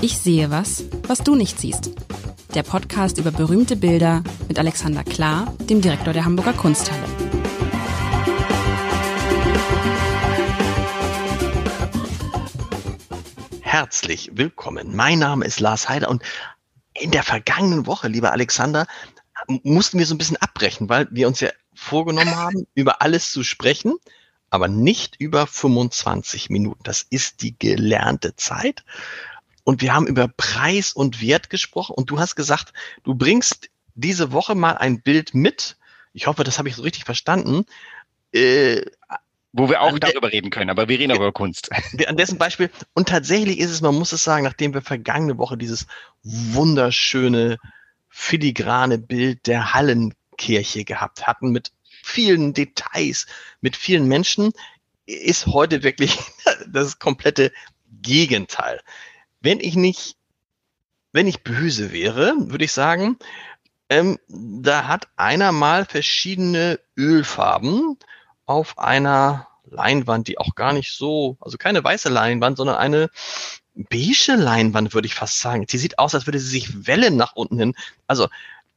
Ich sehe was, was du nicht siehst. Der Podcast über berühmte Bilder mit Alexander Klar, dem Direktor der Hamburger Kunsthalle. Herzlich willkommen. Mein Name ist Lars Heider und in der vergangenen Woche, lieber Alexander, mussten wir so ein bisschen abbrechen, weil wir uns ja vorgenommen haben, über alles zu sprechen, aber nicht über 25 Minuten. Das ist die gelernte Zeit. Und wir haben über Preis und Wert gesprochen und du hast gesagt, du bringst diese Woche mal ein Bild mit. Ich hoffe, das habe ich so richtig verstanden. Äh, wo wir auch darüber reden können, aber wir reden über Kunst. An dessen Beispiel. Und tatsächlich ist es, man muss es sagen, nachdem wir vergangene Woche dieses wunderschöne, filigrane Bild der Hallenkirche gehabt hatten mit vielen Details, mit vielen Menschen, ist heute wirklich das komplette Gegenteil. Wenn ich nicht, wenn ich böse wäre, würde ich sagen, ähm, da hat einer mal verschiedene Ölfarben auf einer Leinwand, die auch gar nicht so, also keine weiße Leinwand, sondern eine beige Leinwand, würde ich fast sagen. Die sieht aus, als würde sie sich wellen nach unten hin. Also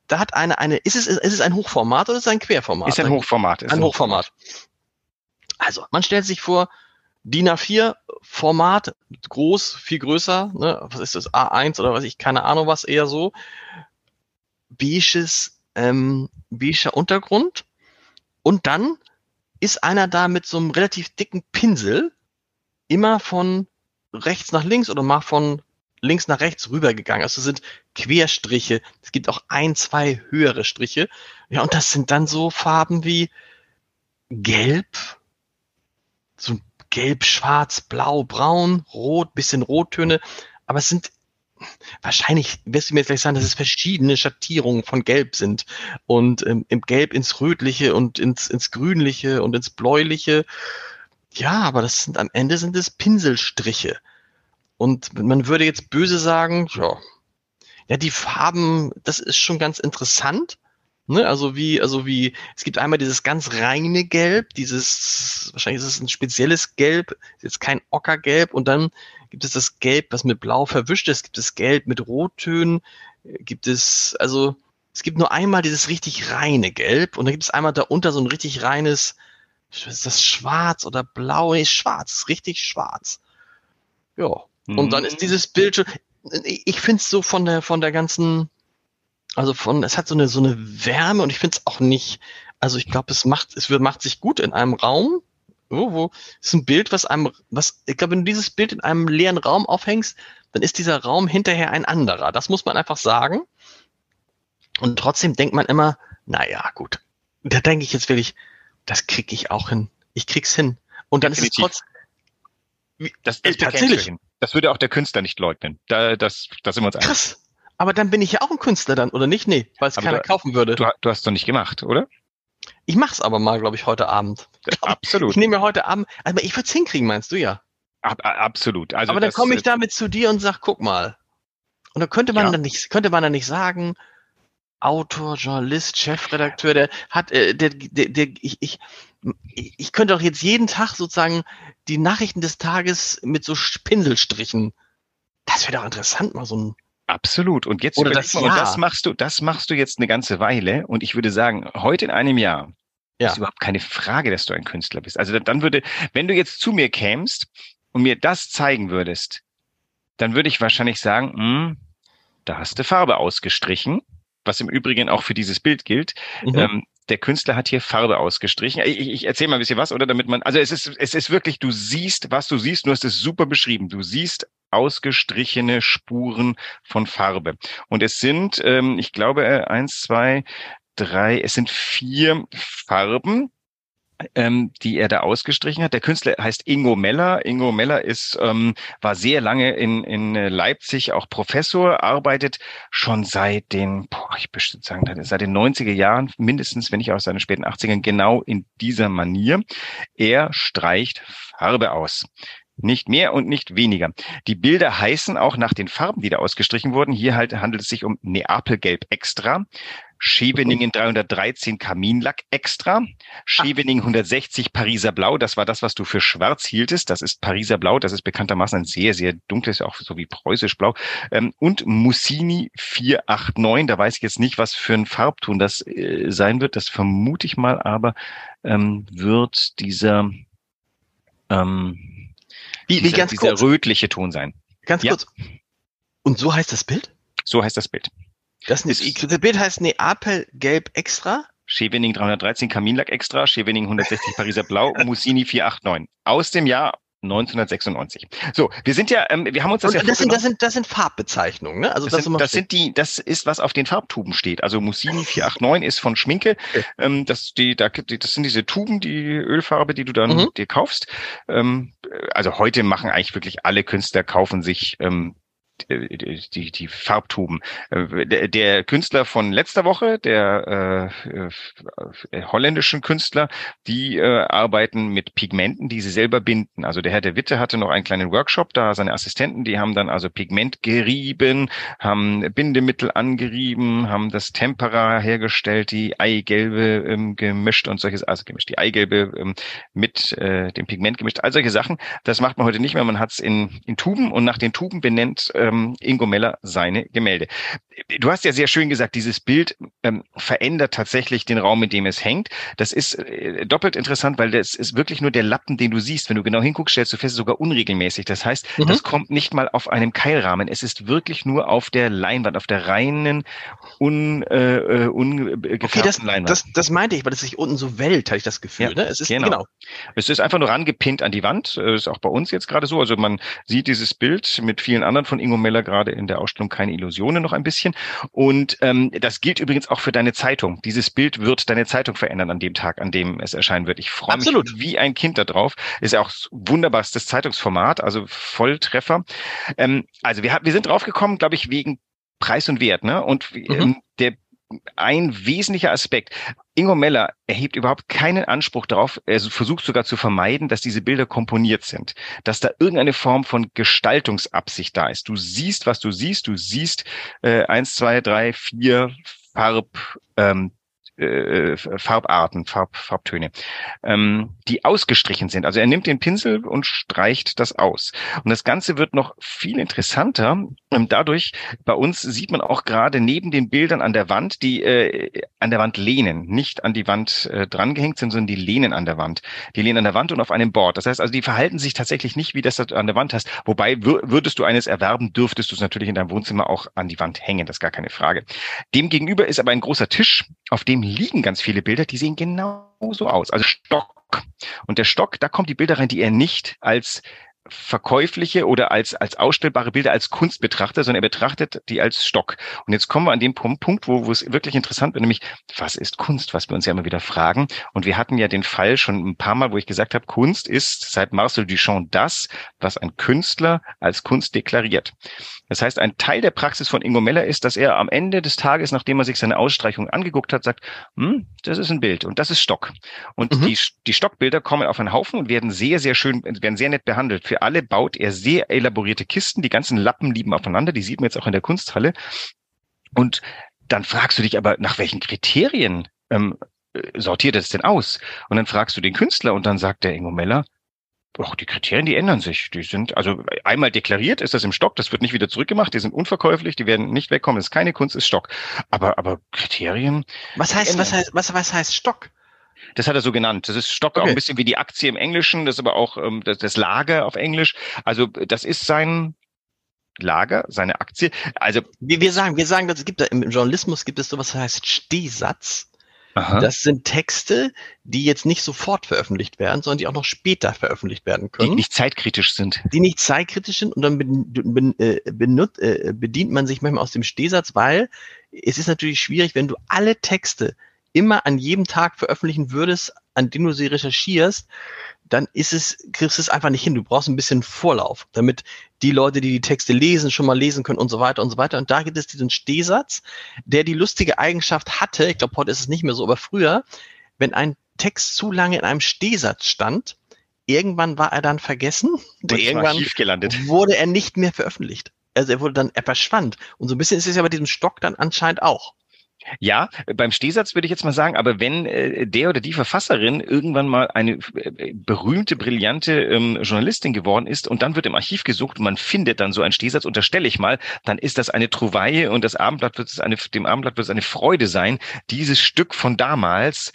da hat eine, eine, ist es, ist es ein Hochformat oder ist es ein Querformat? Ist ein Hochformat. Ist ein, Hochformat. Also, man stellt sich vor, DIN A4 Format, groß, viel größer, ne? was ist das, A1 oder was ich, keine Ahnung was, eher so. Beiges, ähm, beiger Untergrund. Und dann ist einer da mit so einem relativ dicken Pinsel immer von rechts nach links oder mal von links nach rechts rübergegangen. Also sind Querstriche. Es gibt auch ein, zwei höhere Striche. Ja, und das sind dann so Farben wie Gelb, so Gelb, Schwarz, Blau, Braun, Rot, bisschen Rottöne. Aber es sind wahrscheinlich wirst du mir jetzt gleich sagen, dass es verschiedene Schattierungen von Gelb sind und ähm, im Gelb ins Rötliche und ins, ins Grünliche und ins Bläuliche. Ja, aber das sind am Ende sind es Pinselstriche. Und man würde jetzt böse sagen, ja, ja, die Farben, das ist schon ganz interessant. Ne? Also wie, also wie, es gibt einmal dieses ganz reine Gelb, dieses, wahrscheinlich ist es ein spezielles Gelb, ist jetzt kein Ockergelb, und dann gibt es das Gelb, was mit Blau verwischt ist, gibt es Gelb mit Rottönen, gibt es, also es gibt nur einmal dieses richtig reine Gelb und dann gibt es einmal darunter so ein richtig reines, ist das schwarz oder blau? Nee, schwarz, richtig schwarz. Ja, und dann ist mhm. dieses Bild schon, ich finde es so von der, von der ganzen, also von, es hat so eine, so eine Wärme und ich finde es auch nicht, also ich glaube, es macht, es wird, macht sich gut in einem Raum, wo, wo, ist ein Bild, was einem, was, ich glaube, wenn du dieses Bild in einem leeren Raum aufhängst, dann ist dieser Raum hinterher ein anderer. Das muss man einfach sagen. Und trotzdem denkt man immer, naja, gut. Da denke ich jetzt wirklich, das krieg ich auch hin. Ich krieg's hin. Und dann Definitiv. ist es trotzdem, das, das äh, tatsächlich. Das würde auch der Künstler nicht leugnen. Da, das, das sind wir uns einig. Krass. Aber dann bin ich ja auch ein Künstler dann, oder nicht? Nee, weil es keiner du, kaufen würde. Du, du hast doch nicht gemacht, oder? Ich mach's aber mal, glaube ich, heute Abend. Absolut. Ich nehme mir heute Abend, aber ich würde es hinkriegen, meinst du ja? Ab, absolut. Also aber dann komme ich damit zu dir und sag, guck mal. Und da könnte man ja. dann nicht, könnte man dann nicht sagen, Autor, Journalist, Chefredakteur, der hat, äh, der, der, der, ich, ich, ich könnte doch jetzt jeden Tag sozusagen die Nachrichten des Tages mit so Pinselstrichen. Das wäre doch interessant, mal so ein. Absolut. Und jetzt Oder das, mal, und das machst du, das machst du jetzt eine ganze Weile. Und ich würde sagen, heute in einem Jahr ja. ist überhaupt keine Frage, dass du ein Künstler bist. Also dann würde, wenn du jetzt zu mir kämst und mir das zeigen würdest, dann würde ich wahrscheinlich sagen, hm, da hast du Farbe ausgestrichen was im Übrigen auch für dieses Bild gilt. Mhm. Ähm, der Künstler hat hier Farbe ausgestrichen. Ich, ich erzähle mal ein bisschen was, oder damit man, also es ist, es ist wirklich, du siehst, was du siehst, du hast es super beschrieben. Du siehst ausgestrichene Spuren von Farbe. Und es sind, ähm, ich glaube, äh, eins, zwei, drei, es sind vier Farben, ähm, die er da ausgestrichen hat. Der Künstler heißt Ingo Meller. Ingo Meller ist, ähm, war sehr lange in, in Leipzig auch Professor, arbeitet schon seit den, boah, ich bestimmt sagen, seit den 90er Jahren, mindestens, wenn nicht aus seinen späten 80ern, genau in dieser Manier. Er streicht Farbe aus. Nicht mehr und nicht weniger. Die Bilder heißen auch nach den Farben, die da ausgestrichen wurden. Hier halt handelt es sich um Neapelgelb Extra, Scheveningen 313 Kaminlack Extra, Scheveningen 160 Pariser Blau. Das war das, was du für schwarz hieltest. Das ist Pariser Blau. Das ist bekanntermaßen ein sehr, sehr dunkles, auch so wie preußisch Blau. Ähm, und Mussini 489. Da weiß ich jetzt nicht, was für ein Farbton das äh, sein wird. Das vermute ich mal, aber ähm, wird dieser ähm, wie, dieser, wie ganz dieser kurz. rötliche Ton sein. Ganz ja. kurz. Und so heißt das Bild? So heißt das Bild. Das, ist, das Bild heißt Neapel Gelb Extra? Schevening 313 Kaminlack Extra, Schevening 160 Pariser Blau, Mussini 489. Aus dem Jahr 1996. So, wir sind ja, ähm, wir haben uns das Und ja das sind, das sind, das sind Farbbezeichnungen, ne? Also das, das, sind, das sind die, das ist was auf den Farbtuben steht. Also Mussini 489 ist von Schminke. Okay. Ähm, das die, da, das sind diese Tuben, die Ölfarbe, die du dann mhm. dir kaufst. Ähm, also heute machen eigentlich wirklich alle Künstler kaufen sich ähm, die, die Farbtuben. Äh, der, Künstler von letzter Woche, der äh, äh, holländischen Künstler, die äh, arbeiten mit Pigmenten, die sie selber binden. Also der Herr de Witte hatte noch einen kleinen Workshop, da seine Assistenten, die haben dann also Pigment gerieben, haben Bindemittel angerieben, haben das Tempera hergestellt, die Eigelbe ähm, gemischt und solches, also gemischt, die Eigelbe ähm, mit äh, dem Pigment gemischt, all solche Sachen. Das macht man heute nicht mehr. Man hat es in, in Tuben und nach den Tuben benennt äh, ähm, Ingo Meller seine Gemälde. Du hast ja sehr schön gesagt, dieses Bild ähm, verändert tatsächlich den Raum, in dem es hängt. Das ist äh, doppelt interessant, weil das ist wirklich nur der Lappen, den du siehst. Wenn du genau hinguckst, stellst du fest, sogar unregelmäßig. Das heißt, mhm. das kommt nicht mal auf einem Keilrahmen. Es ist wirklich nur auf der Leinwand, auf der reinen, un, äh, äh ungefärbten okay, das, Leinwand. Das, das meinte ich, weil es sich unten so wellt, habe ich das Gefühl. Ja, ne? Es ist genau. genau. Es ist einfach nur rangepinnt an die Wand. Das ist auch bei uns jetzt gerade so. Also man sieht dieses Bild mit vielen anderen von Ingo Meller gerade in der Ausstellung keine Illusionen noch ein bisschen. Und ähm, das gilt übrigens auch für deine Zeitung. Dieses Bild wird deine Zeitung verändern an dem Tag, an dem es erscheinen wird. Ich freue mich wie ein Kind darauf. Ist ja auch wunderbarstes Zeitungsformat, also Volltreffer. Ähm, also wir, wir sind draufgekommen, glaube ich, wegen Preis und Wert. Ne? Und mhm. ähm, der ein wesentlicher Aspekt. Ingo Meller erhebt überhaupt keinen Anspruch darauf, er versucht sogar zu vermeiden, dass diese Bilder komponiert sind, dass da irgendeine Form von Gestaltungsabsicht da ist. Du siehst, was du siehst, du siehst äh, eins, zwei, drei, vier Farb, ähm, äh, Farbarten, Farb, Farbtöne, ähm, die ausgestrichen sind. Also er nimmt den Pinsel und streicht das aus. Und das Ganze wird noch viel interessanter. Ähm, dadurch, bei uns sieht man auch gerade neben den Bildern an der Wand, die äh, an der Wand lehnen, nicht an die Wand äh, drangehängt sind, sondern die lehnen an der Wand. Die lehnen an der Wand und auf einem Board. Das heißt also, die verhalten sich tatsächlich nicht, wie das du an der Wand hast. Wobei würdest du eines erwerben, dürftest du es natürlich in deinem Wohnzimmer auch an die Wand hängen. Das ist gar keine Frage. Demgegenüber ist aber ein großer Tisch, auf dem liegen ganz viele Bilder, die sehen genau so aus. Also Stock. Und der Stock, da kommen die Bilder rein, die er nicht als verkäufliche oder als, als ausstellbare Bilder als Kunst betrachtet, sondern er betrachtet die als Stock. Und jetzt kommen wir an den Punkt, wo, wo es wirklich interessant wird, nämlich, was ist Kunst, was wir uns ja immer wieder fragen. Und wir hatten ja den Fall schon ein paar Mal, wo ich gesagt habe, Kunst ist seit Marcel Duchamp das, was ein Künstler als Kunst deklariert. Das heißt, ein Teil der Praxis von Ingo Meller ist, dass er am Ende des Tages, nachdem er sich seine Ausstreichung angeguckt hat, sagt, hm, das ist ein Bild und das ist Stock. Und mhm. die, die Stockbilder kommen auf einen Haufen und werden sehr, sehr schön, werden sehr nett behandelt. Für alle baut er sehr elaborierte Kisten. Die ganzen Lappen lieben aufeinander. Die sieht man jetzt auch in der Kunsthalle. Und dann fragst du dich aber, nach welchen Kriterien ähm, sortiert es denn aus? Und dann fragst du den Künstler und dann sagt der Ingo Meller, Och, die Kriterien, die ändern sich. Die sind, also einmal deklariert ist das im Stock, das wird nicht wieder zurückgemacht, die sind unverkäuflich, die werden nicht wegkommen, das ist keine Kunst, ist Stock. Aber, aber Kriterien. Was heißt, was heißt, was, was heißt Stock? Das hat er so genannt. Das ist Stock okay. auch ein bisschen wie die Aktie im Englischen, das ist aber auch ähm, das, das Lager auf Englisch. Also das ist sein, Lager, seine Aktie. Also wir, wir sagen, wir sagen, das gibt da im Journalismus gibt es sowas, das heißt Stehsatz. Aha. Das sind Texte, die jetzt nicht sofort veröffentlicht werden, sondern die auch noch später veröffentlicht werden können. Die nicht zeitkritisch sind. Die nicht zeitkritisch sind und dann ben, äh, benut, äh, bedient man sich manchmal aus dem Stehsatz, weil es ist natürlich schwierig, wenn du alle Texte immer an jedem Tag veröffentlichen würdest, an dem du sie recherchierst, dann ist es, kriegst du es einfach nicht hin. Du brauchst ein bisschen Vorlauf, damit die Leute, die die Texte lesen, schon mal lesen können und so weiter und so weiter. Und da gibt es diesen Stehsatz, der die lustige Eigenschaft hatte, ich glaube, heute ist es nicht mehr so, aber früher, wenn ein Text zu lange in einem Stehsatz stand, irgendwann war er dann vergessen. Und irgendwann wurde er nicht mehr veröffentlicht. Also er wurde dann, er verschwand. Und so ein bisschen ist es ja bei diesem Stock dann anscheinend auch. Ja, beim Stehsatz würde ich jetzt mal sagen, aber wenn äh, der oder die Verfasserin irgendwann mal eine äh, berühmte, brillante ähm, Journalistin geworden ist und dann wird im Archiv gesucht und man findet dann so einen Stehsatz, unterstelle ich mal, dann ist das eine Trouvaille und das Abendblatt wird es eine, dem Abendblatt wird es eine Freude sein, dieses Stück von damals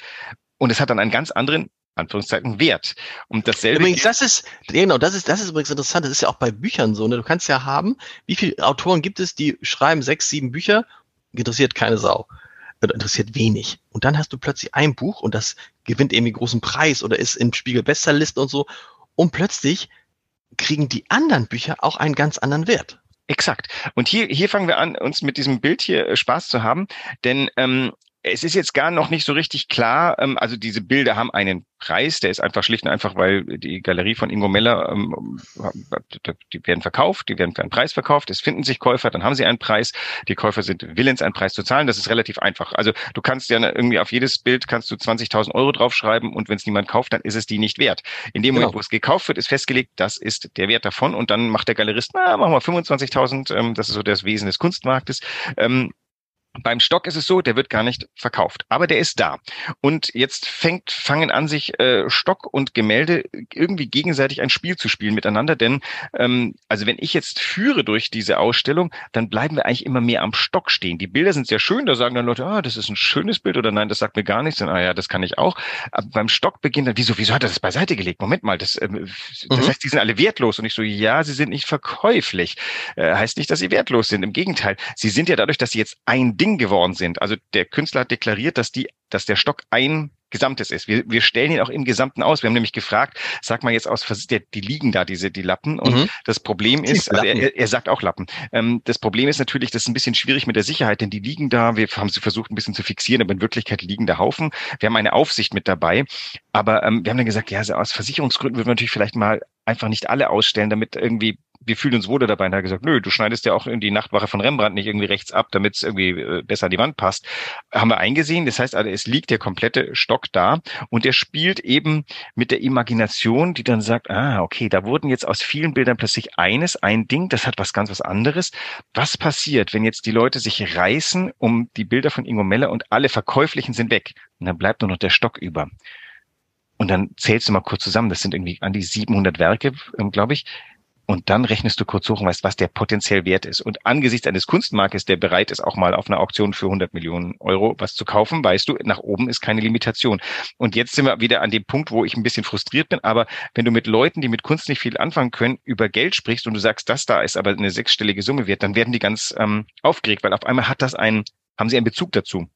und es hat dann einen ganz anderen Anführungszeichen Wert. Und dasselbe. Übrigens, das ist, genau, das ist, das ist übrigens interessant. Das ist ja auch bei Büchern so, ne? Du kannst ja haben, wie viele Autoren gibt es, die schreiben sechs, sieben Bücher interessiert keine Sau. Oder interessiert wenig. Und dann hast du plötzlich ein Buch und das gewinnt irgendwie großen Preis oder ist im Spiegel Bestsellerliste und so. Und plötzlich kriegen die anderen Bücher auch einen ganz anderen Wert. Exakt. Und hier, hier fangen wir an, uns mit diesem Bild hier äh, Spaß zu haben, denn ähm, es ist jetzt gar noch nicht so richtig klar. Ähm, also diese Bilder haben einen Preis, der ist einfach schlicht und einfach, weil die Galerie von Ingo Meller, ähm, die werden verkauft, die werden für einen Preis verkauft, es finden sich Käufer, dann haben sie einen Preis, die Käufer sind willens, einen Preis zu zahlen, das ist relativ einfach. Also du kannst ja irgendwie auf jedes Bild kannst du 20.000 Euro draufschreiben und wenn es niemand kauft, dann ist es die nicht wert. In dem Moment, genau. wo es gekauft wird, ist festgelegt, das ist der Wert davon und dann macht der Galerist, na, machen wir 25.000, ähm, das ist so das Wesen des Kunstmarktes, ähm, beim Stock ist es so, der wird gar nicht verkauft, aber der ist da. Und jetzt fängt, fangen an, sich äh, Stock und Gemälde irgendwie gegenseitig ein Spiel zu spielen miteinander. Denn ähm, also wenn ich jetzt führe durch diese Ausstellung, dann bleiben wir eigentlich immer mehr am Stock stehen. Die Bilder sind sehr schön, da sagen dann Leute, ah, das ist ein schönes Bild oder nein, das sagt mir gar nichts. Und, ah ja, das kann ich auch. Aber beim Stock beginnt dann, wieso, wieso hat er das beiseite gelegt? Moment mal, das, äh, das mhm. heißt, die sind alle wertlos. Und ich so, ja, sie sind nicht verkäuflich. Äh, heißt nicht, dass sie wertlos sind. Im Gegenteil, sie sind ja dadurch, dass sie jetzt ein Ding Ding geworden sind. Also der Künstler hat deklariert, dass die, dass der Stock ein Gesamtes ist. Wir, wir stellen ihn auch im Gesamten aus. Wir haben nämlich gefragt, sag mal jetzt aus, die, die liegen da, diese, die Lappen. Und mhm. das Problem ist, also er, er sagt auch Lappen. Ähm, das Problem ist natürlich, das ist ein bisschen schwierig mit der Sicherheit, denn die liegen da. Wir haben sie versucht, ein bisschen zu fixieren, aber in Wirklichkeit liegen da Haufen. Wir haben eine Aufsicht mit dabei. Aber ähm, wir haben dann gesagt, ja, also aus Versicherungsgründen würden wir natürlich vielleicht mal einfach nicht alle ausstellen, damit irgendwie wir fühlen uns wohler dabei und hat gesagt, nö, du schneidest ja auch die Nachtwache von Rembrandt nicht irgendwie rechts ab, damit es irgendwie äh, besser an die Wand passt. Haben wir eingesehen. Das heißt also, es liegt der komplette Stock da und der spielt eben mit der Imagination, die dann sagt, ah, okay, da wurden jetzt aus vielen Bildern plötzlich eines, ein Ding, das hat was ganz was anderes. Was passiert, wenn jetzt die Leute sich reißen um die Bilder von Ingo Meller und alle Verkäuflichen sind weg? Und dann bleibt nur noch der Stock über. Und dann zählst du mal kurz zusammen, das sind irgendwie an die 700 Werke, ähm, glaube ich. Und dann rechnest du kurz hoch und weißt, was der potenziell wert ist. Und angesichts eines Kunstmarktes, der bereit ist, auch mal auf einer Auktion für 100 Millionen Euro was zu kaufen, weißt du, nach oben ist keine Limitation. Und jetzt sind wir wieder an dem Punkt, wo ich ein bisschen frustriert bin. Aber wenn du mit Leuten, die mit Kunst nicht viel anfangen können, über Geld sprichst und du sagst, das da ist aber eine sechsstellige Summe wert, dann werden die ganz ähm, aufgeregt, weil auf einmal hat das einen haben Sie einen Bezug dazu?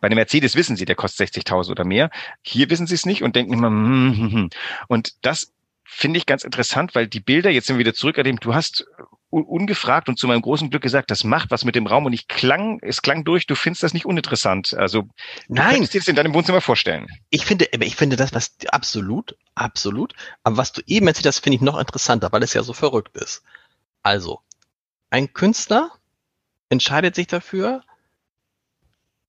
Bei einem Mercedes wissen Sie, der kostet 60.000 oder mehr. Hier wissen Sie es nicht und denken immer, hm, hm, hm. und das finde ich ganz interessant, weil die Bilder, jetzt sind wir wieder zurück an dem, du hast ungefragt und zu meinem großen Glück gesagt, das macht was mit dem Raum und ich klang, es klang durch, du findest das nicht uninteressant. Also du Nein. könntest dir das in deinem Wohnzimmer vorstellen. Ich finde, ich finde das was absolut, absolut. Aber was du eben erzählt hast, finde ich noch interessanter, weil es ja so verrückt ist. Also, ein Künstler entscheidet sich dafür,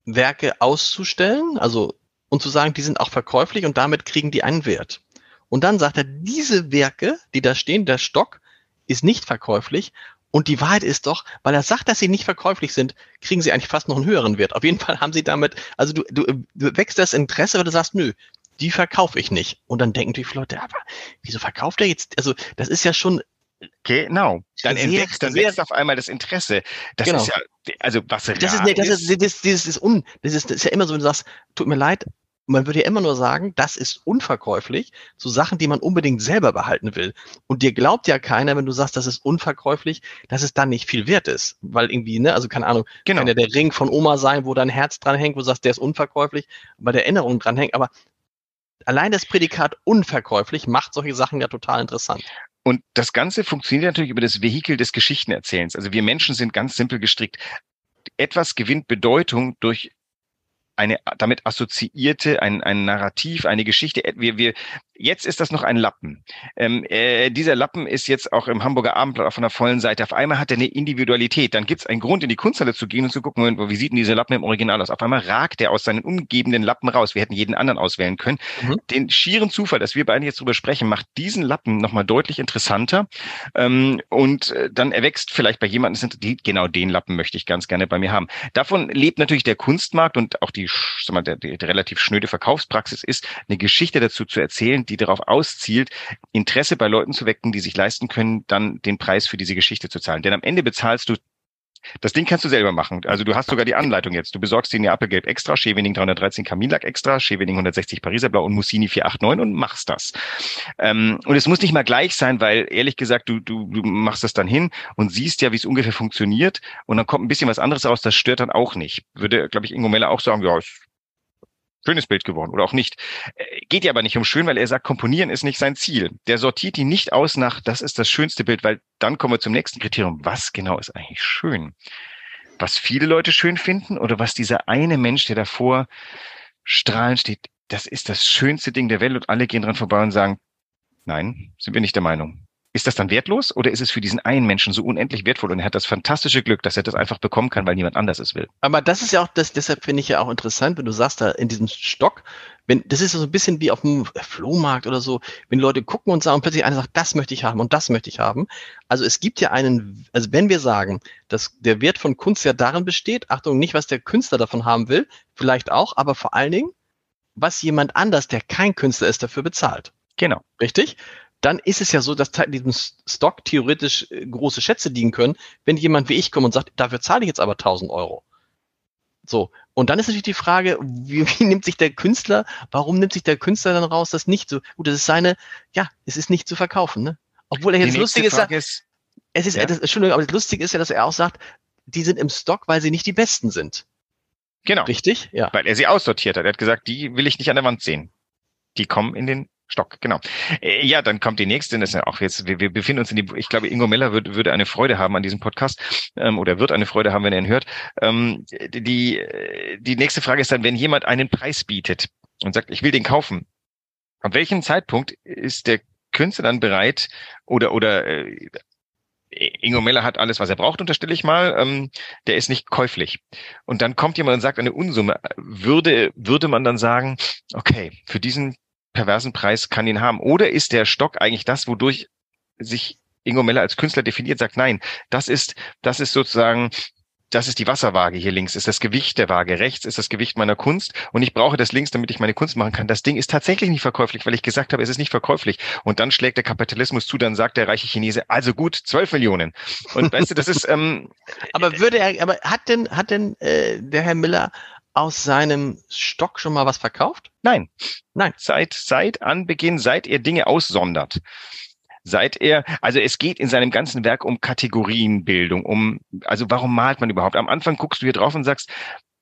Werke auszustellen, also und zu sagen, die sind auch verkäuflich und damit kriegen die einen Wert. Und dann sagt er, diese Werke, die da stehen, der Stock, ist nicht verkäuflich. Und die Wahrheit ist doch, weil er sagt, dass sie nicht verkäuflich sind, kriegen sie eigentlich fast noch einen höheren Wert. Auf jeden Fall haben sie damit, also du, du, du wächst das Interesse, weil du sagst, nö, die verkaufe ich nicht. Und dann denken die Leute, aber wieso verkauft er jetzt? Also das ist ja schon Genau. Dann entdeckst, dann wächst auf einmal das Interesse. Das genau. ist ja, also was das ist, nee, das ist, das, das ist un, das ist, das ist ja immer so, wenn du sagst, tut mir leid, man würde ja immer nur sagen, das ist unverkäuflich zu Sachen, die man unbedingt selber behalten will. Und dir glaubt ja keiner, wenn du sagst, das ist unverkäuflich, dass es dann nicht viel wert ist. Weil irgendwie, ne, also keine Ahnung, genau. kann ja der Ring von Oma sein, wo dein Herz dran hängt, wo du sagst, der ist unverkäuflich, weil der Erinnerung dran hängt. Aber allein das Prädikat unverkäuflich macht solche Sachen ja total interessant. Und das Ganze funktioniert natürlich über das Vehikel des Geschichtenerzählens. Also wir Menschen sind ganz simpel gestrickt. Etwas gewinnt Bedeutung durch eine damit assoziierte, ein, ein Narrativ, eine Geschichte. Wir, wir, Jetzt ist das noch ein Lappen. Ähm, äh, dieser Lappen ist jetzt auch im Hamburger Abendblatt auf einer vollen Seite. Auf einmal hat er eine Individualität. Dann gibt es einen Grund, in die Kunsthalle zu gehen und zu gucken, wie sieht denn dieser Lappen im Original aus. Auf einmal ragt er aus seinen umgebenden Lappen raus. Wir hätten jeden anderen auswählen können. Mhm. Den schieren Zufall, dass wir beide jetzt drüber sprechen, macht diesen Lappen nochmal deutlich interessanter. Ähm, und äh, dann erwächst vielleicht bei jemandem, die, genau den Lappen möchte ich ganz gerne bei mir haben. Davon lebt natürlich der Kunstmarkt und auch die, sag mal, der, die relativ schnöde Verkaufspraxis ist, eine Geschichte dazu zu erzählen, die darauf auszielt, Interesse bei Leuten zu wecken, die sich leisten können, dann den Preis für diese Geschichte zu zahlen. Denn am Ende bezahlst du das Ding kannst du selber machen. Also du hast sogar die Anleitung jetzt. Du besorgst die Neapelgelb extra, Schevening 313 Kaminlack extra, Schevening 160 Pariser Blau und Mussini 489 und machst das. Ähm, und es muss nicht mal gleich sein, weil ehrlich gesagt, du, du, du machst das dann hin und siehst ja, wie es ungefähr funktioniert und dann kommt ein bisschen was anderes raus, das stört dann auch nicht. Würde, glaube ich, Ingo Meller auch sagen, ja, ist schönes Bild geworden oder auch nicht. Äh, geht ja aber nicht um schön, weil er sagt, komponieren ist nicht sein Ziel. Der sortiert die nicht aus nach, das ist das schönste Bild, weil dann kommen wir zum nächsten Kriterium. Was genau ist eigentlich schön? Was viele Leute schön finden oder was dieser eine Mensch, der davor strahlend steht, das ist das schönste Ding der Welt und alle gehen dran vorbei und sagen, nein, sind wir nicht der Meinung. Ist das dann wertlos oder ist es für diesen einen Menschen so unendlich wertvoll und er hat das fantastische Glück, dass er das einfach bekommen kann, weil niemand anders es will? Aber das ist ja auch, das, deshalb finde ich ja auch interessant, wenn du sagst, da in diesem Stock, wenn, das ist so ein bisschen wie auf dem Flohmarkt oder so, wenn Leute gucken und sagen, und plötzlich einer sagt, das möchte ich haben und das möchte ich haben. Also es gibt ja einen, also wenn wir sagen, dass der Wert von Kunst ja darin besteht, Achtung, nicht was der Künstler davon haben will, vielleicht auch, aber vor allen Dingen, was jemand anders, der kein Künstler ist, dafür bezahlt. Genau. Richtig? Dann ist es ja so, dass in diesem Stock theoretisch äh, große Schätze liegen können, wenn jemand wie ich kommt und sagt, dafür zahle ich jetzt aber 1000 Euro. So. Und dann ist natürlich die Frage, wie, wie nimmt sich der Künstler, warum nimmt sich der Künstler dann raus, das nicht so, gut, das ist seine, ja, es ist nicht zu verkaufen, ne? Obwohl er jetzt lustig ist, ist, es ist, ja. das, Entschuldigung, aber das Lustige ist ja, dass er auch sagt, die sind im Stock, weil sie nicht die Besten sind. Genau. Richtig? Ja. Weil er sie aussortiert hat. Er hat gesagt, die will ich nicht an der Wand sehen. Die kommen in den Stock, genau. Äh, ja, dann kommt die nächste. Das ist ja auch jetzt, wir, wir befinden uns in die, ich glaube, Ingo Meller würde, würde eine Freude haben an diesem Podcast ähm, oder wird eine Freude haben, wenn er ihn hört. Ähm, die, die nächste Frage ist dann, wenn jemand einen Preis bietet und sagt, ich will den kaufen, ab welchem Zeitpunkt ist der Künstler dann bereit oder oder äh, Ingo Meller hat alles, was er braucht, unterstelle ich mal. Ähm, der ist nicht käuflich. Und dann kommt jemand und sagt eine Unsumme. Würde, würde man dann sagen, okay, für diesen perversen Preis kann ihn haben? Oder ist der Stock eigentlich das, wodurch sich Ingo Meller als Künstler definiert, sagt, nein, das ist, das ist sozusagen das ist die Wasserwaage hier links, ist das Gewicht der Waage. Rechts ist das Gewicht meiner Kunst und ich brauche das links, damit ich meine Kunst machen kann. Das Ding ist tatsächlich nicht verkäuflich, weil ich gesagt habe, es ist nicht verkäuflich. Und dann schlägt der Kapitalismus zu, dann sagt der reiche Chinese, also gut, zwölf Millionen. Und weißt du, das ist. Ähm, aber würde er, aber hat denn, hat denn äh, der Herr Miller aus seinem Stock schon mal was verkauft? Nein. Nein. Seit, seit Anbeginn, seit er Dinge aussondert. Seit er, also es geht in seinem ganzen Werk um Kategorienbildung, um, also warum malt man überhaupt? Am Anfang guckst du hier drauf und sagst,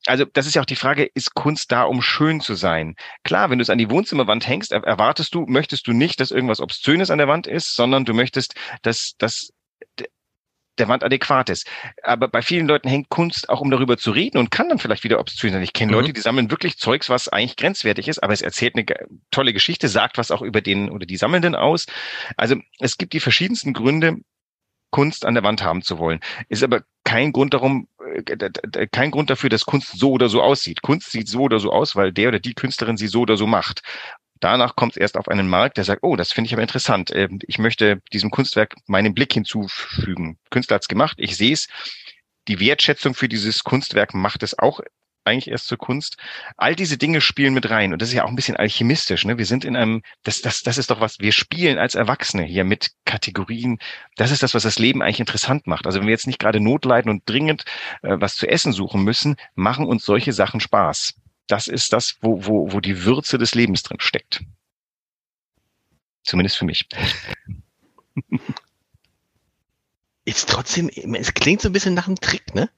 also das ist ja auch die Frage, ist Kunst da, um schön zu sein? Klar, wenn du es an die Wohnzimmerwand hängst, erwartest du, möchtest du nicht, dass irgendwas Obszönes an der Wand ist, sondern du möchtest, dass, dass der Wand adäquat ist. Aber bei vielen Leuten hängt Kunst auch, um darüber zu reden und kann dann vielleicht wieder obszön sein. Ich kenne mhm. Leute, die sammeln wirklich Zeugs, was eigentlich grenzwertig ist, aber es erzählt eine tolle Geschichte, sagt was auch über den oder die Sammelnden aus. Also es gibt die verschiedensten Gründe, Kunst an der Wand haben zu wollen. Ist aber kein Grund darum, äh, kein Grund dafür, dass Kunst so oder so aussieht. Kunst sieht so oder so aus, weil der oder die Künstlerin sie so oder so macht. Danach kommt es erst auf einen Markt, der sagt, oh, das finde ich aber interessant. Ähm, ich möchte diesem Kunstwerk meinen Blick hinzufügen. Künstler hat's gemacht, ich sehe es. Die Wertschätzung für dieses Kunstwerk macht es auch eigentlich erst zur Kunst. All diese Dinge spielen mit rein. Und das ist ja auch ein bisschen alchemistisch. Ne? Wir sind in einem, das, das, das ist doch was, wir spielen als Erwachsene hier mit Kategorien. Das ist das, was das Leben eigentlich interessant macht. Also wenn wir jetzt nicht gerade Not leiden und dringend äh, was zu essen suchen müssen, machen uns solche Sachen Spaß das ist das, wo, wo, wo die Würze des Lebens drin steckt. Zumindest für mich. Ist trotzdem, es klingt so ein bisschen nach einem Trick, ne?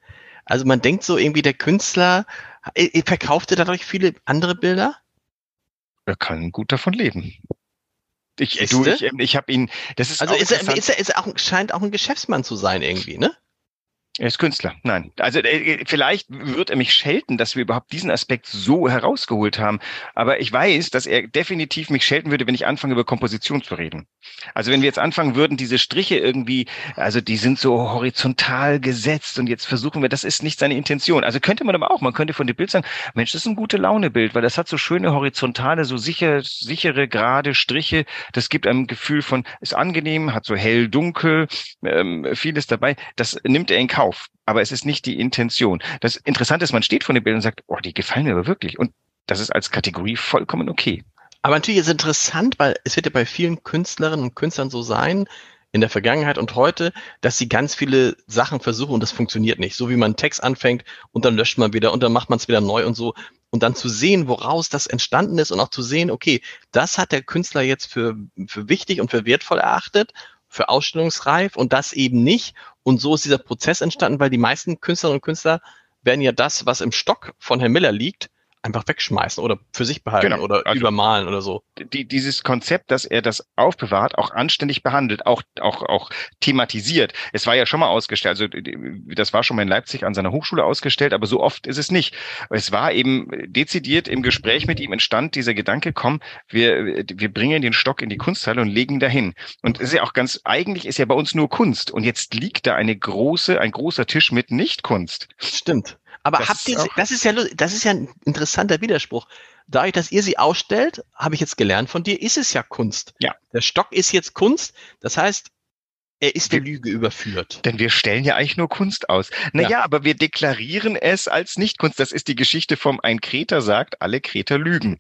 Also man denkt so irgendwie, der Künstler äh, äh, verkaufte dadurch viele andere Bilder? Er kann gut davon leben. Ich, du, ich, ich habe ihn, das ist also ist er, ist er, ist er auch, scheint auch ein Geschäftsmann zu sein irgendwie, ne? Er ist Künstler. Nein. Also äh, vielleicht wird er mich schelten, dass wir überhaupt diesen Aspekt so herausgeholt haben. Aber ich weiß, dass er definitiv mich schelten würde, wenn ich anfange, über Komposition zu reden. Also wenn wir jetzt anfangen würden, diese Striche irgendwie, also die sind so horizontal gesetzt und jetzt versuchen wir, das ist nicht seine Intention. Also könnte man aber auch, man könnte von dem Bild sagen, Mensch, das ist ein gute Laune-Bild, weil das hat so schöne horizontale, so sicher, sichere, gerade Striche. Das gibt einem Gefühl von, ist angenehm, hat so hell, dunkel, ähm, vieles dabei. Das nimmt er in Kauf auf, aber es ist nicht die Intention. Das Interessante ist, man steht vor dem Bild und sagt, oh, die gefallen mir aber wirklich. Und das ist als Kategorie vollkommen okay. Aber natürlich ist es interessant, weil es wird ja bei vielen Künstlerinnen und Künstlern so sein, in der Vergangenheit und heute, dass sie ganz viele Sachen versuchen und das funktioniert nicht. So wie man einen Text anfängt und dann löscht man wieder und dann macht man es wieder neu und so. Und dann zu sehen, woraus das entstanden ist und auch zu sehen, okay, das hat der Künstler jetzt für, für wichtig und für wertvoll erachtet, für ausstellungsreif und das eben nicht. Und so ist dieser Prozess entstanden, weil die meisten Künstlerinnen und Künstler werden ja das, was im Stock von Herrn Miller liegt, einfach wegschmeißen oder für sich behalten genau. oder also übermalen oder so. Die, dieses Konzept, dass er das aufbewahrt, auch anständig behandelt, auch, auch, auch thematisiert. Es war ja schon mal ausgestellt, also das war schon mal in Leipzig an seiner Hochschule ausgestellt, aber so oft ist es nicht. Es war eben dezidiert im Gespräch mit ihm entstand dieser Gedanke, komm, wir, wir bringen den Stock in die Kunsthalle und legen dahin. Und es ist ja auch ganz, eigentlich ist ja bei uns nur Kunst. Und jetzt liegt da eine große, ein großer Tisch mit Nicht-Kunst. Stimmt. Aber das habt ihr, sie, das ist ja, das ist ja ein interessanter Widerspruch. Dadurch, dass ihr sie ausstellt, habe ich jetzt gelernt von dir, ist es ja Kunst. Ja. Der Stock ist jetzt Kunst. Das heißt, er ist der Lüge überführt. Denn wir stellen ja eigentlich nur Kunst aus. Naja, ja. aber wir deklarieren es als Nicht-Kunst. Das ist die Geschichte vom Ein Kreter sagt, alle Kreter lügen.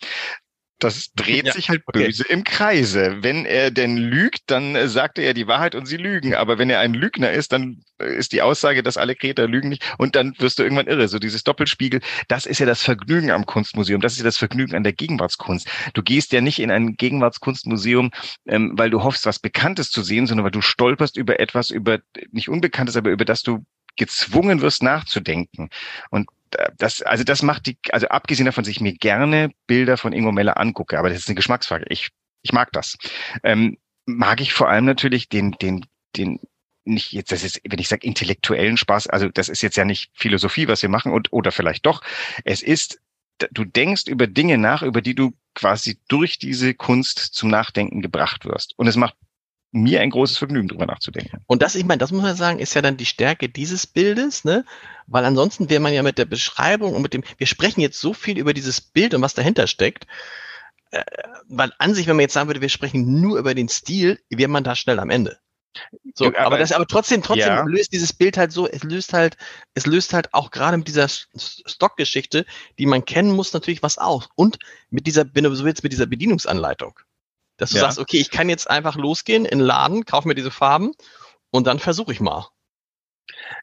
Das dreht ja, sich halt okay. böse im Kreise. Wenn er denn lügt, dann äh, sagt er die Wahrheit und sie lügen. Aber wenn er ein Lügner ist, dann äh, ist die Aussage, dass alle Kreter lügen nicht. Und dann wirst du irgendwann irre. So dieses Doppelspiegel, das ist ja das Vergnügen am Kunstmuseum. Das ist ja das Vergnügen an der Gegenwartskunst. Du gehst ja nicht in ein Gegenwartskunstmuseum, ähm, weil du hoffst, was Bekanntes zu sehen, sondern weil du stolperst über etwas, über nicht Unbekanntes, aber über das du gezwungen wirst nachzudenken. Und das, also das macht die, also abgesehen davon, dass ich mir gerne Bilder von Ingo Meller angucke, aber das ist eine Geschmacksfrage. Ich, ich mag das. Ähm, mag ich vor allem natürlich den, den, den, nicht jetzt, das ist, wenn ich sage intellektuellen Spaß, also das ist jetzt ja nicht Philosophie, was wir machen, und oder vielleicht doch. Es ist, du denkst über Dinge nach, über die du quasi durch diese Kunst zum Nachdenken gebracht wirst. Und es macht mir ein großes Vergnügen, drüber nachzudenken. Und das, ich meine, das muss man sagen, ist ja dann die Stärke dieses Bildes, ne? Weil ansonsten wäre man ja mit der Beschreibung und mit dem, wir sprechen jetzt so viel über dieses Bild und was dahinter steckt, äh, weil an sich, wenn man jetzt sagen würde, wir sprechen nur über den Stil, wäre man da schnell am Ende. So, aber, aber, das, aber trotzdem, trotzdem ja. löst dieses Bild halt so, es löst halt, es löst halt auch gerade mit dieser Stockgeschichte, die man kennen muss, natürlich was aus. Und mit dieser, wenn du so willst, mit dieser Bedienungsanleitung. Dass du ja. sagst, okay, ich kann jetzt einfach losgehen in den Laden, kaufe mir diese Farben und dann versuche ich mal.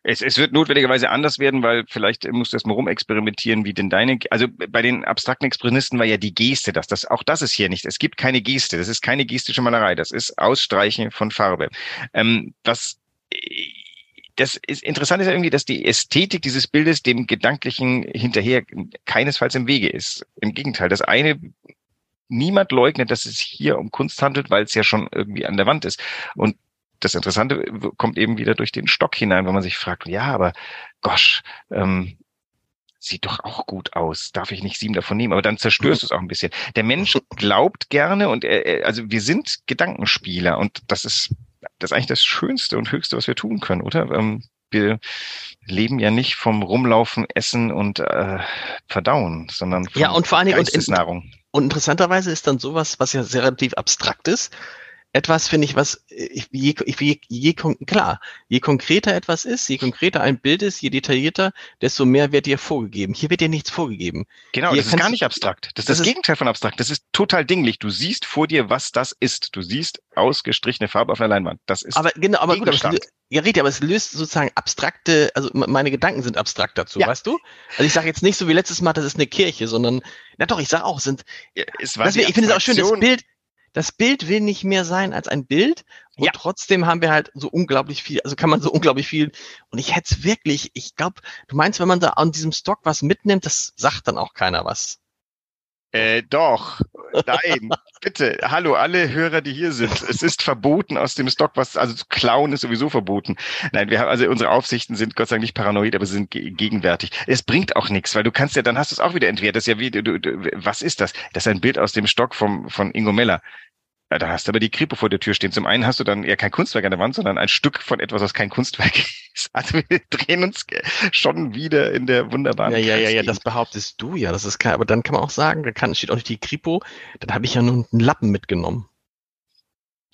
Es, es wird notwendigerweise anders werden, weil vielleicht musst du erst mal rumexperimentieren, wie denn deine, also bei den abstrakten Expressionisten war ja die Geste das, das, auch das ist hier nicht. Es gibt keine Geste, das ist keine gestische Malerei, das ist Ausstreichen von Farbe. Ähm, was, das ist interessant ist ja irgendwie, dass die Ästhetik dieses Bildes dem Gedanklichen hinterher keinesfalls im Wege ist. Im Gegenteil, das eine niemand leugnet, dass es hier um Kunst handelt, weil es ja schon irgendwie an der Wand ist. Und das Interessante kommt eben wieder durch den Stock hinein, wenn man sich fragt, ja, aber gosh, ähm, sieht doch auch gut aus. Darf ich nicht sieben davon nehmen? Aber dann zerstörst du es auch ein bisschen. Der Mensch glaubt gerne und er, also wir sind Gedankenspieler und das ist das ist eigentlich das Schönste und Höchste, was wir tun können, oder? Ähm, wir leben ja nicht vom Rumlaufen, Essen und äh, Verdauen, sondern von ja, und vor allen Dingen, Geistesnahrung. Und interessanterweise ist dann sowas, was ja sehr relativ abstrakt ist, etwas, finde ich, was je, je, je, klar, je konkreter etwas ist, je konkreter ein Bild ist, je detaillierter, desto mehr wird dir vorgegeben. Hier wird dir nichts vorgegeben. Genau, Hier das ist gar nicht abstrakt. Das ist das, das ist, Gegenteil von abstrakt. Das ist total dinglich. Du siehst vor dir, was das ist. Du siehst ausgestrichene Farbe auf einer Leinwand. Das ist aber genau, aber gut, aber es, ja, richtig, aber es löst sozusagen abstrakte, also meine Gedanken sind abstrakt dazu, ja. weißt du? Also ich sage jetzt nicht so wie letztes Mal, das ist eine Kirche, sondern, na doch, ich sage auch, sind, ja, es war das, ich finde es auch schön, das Bild, das Bild will nicht mehr sein als ein Bild und ja. trotzdem haben wir halt so unglaublich viel, also kann man so unglaublich viel und ich hätte es wirklich, ich glaube, du meinst, wenn man da an diesem Stock was mitnimmt, das sagt dann auch keiner was. Äh, doch. Nein, bitte. Hallo, alle Hörer, die hier sind. Es ist verboten aus dem Stock, was, also zu klauen ist sowieso verboten. Nein, wir haben, also unsere Aufsichten sind Gott sei Dank nicht paranoid, aber sie sind gegenwärtig. Es bringt auch nichts, weil du kannst ja, dann hast du es auch wieder entwertet. Das ist ja wie, du, du, was ist das? Das ist ein Bild aus dem Stock vom, von Ingo Meller. Ja, da hast du aber die Kripo vor der Tür stehen. Zum einen hast du dann ja kein Kunstwerk an der Wand, sondern ein Stück von etwas, was kein Kunstwerk ist. Also wir drehen uns schon wieder in der wunderbaren. Ja, ja, ja, ja, das behauptest du ja. Das ist klar. Aber dann kann man auch sagen, da kann, steht auch nicht die Kripo. Dann habe ich ja nur einen Lappen mitgenommen.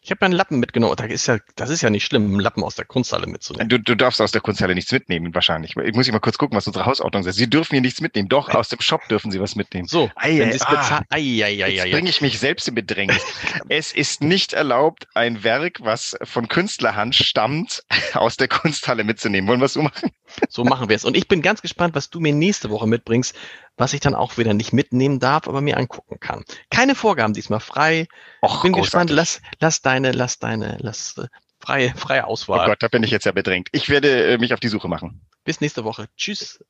Ich habe einen Lappen mitgenommen. Das ist ja, das ist ja nicht schlimm, einen Lappen aus der Kunsthalle mitzunehmen. Du, du darfst aus der Kunsthalle nichts mitnehmen, wahrscheinlich. Ich muss ich mal kurz gucken, was unsere Hausordnung sagt. Sie dürfen hier nichts mitnehmen. Doch, aus dem Shop dürfen Sie was mitnehmen. So, ei, wenn ah, ei, ei, ei, jetzt bringe ich mich selbst in Bedrängnis. es ist nicht erlaubt, ein Werk, was von Künstlerhand stammt, aus der Kunsthalle mitzunehmen. Wollen wir es so machen? So machen wir es. Und ich bin ganz gespannt, was du mir nächste Woche mitbringst, was ich dann auch wieder nicht mitnehmen darf, aber mir angucken kann. Keine Vorgaben diesmal frei. Och, ich bin großartig. gespannt. Lass, lass deine, lass deine, lass äh, freie, freie Auswahl. Oh Gott, da bin ich jetzt ja bedrängt. Ich werde äh, mich auf die Suche machen. Bis nächste Woche. Tschüss.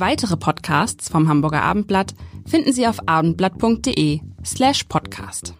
Weitere Podcasts vom Hamburger Abendblatt finden Sie auf abendblatt.de slash podcast.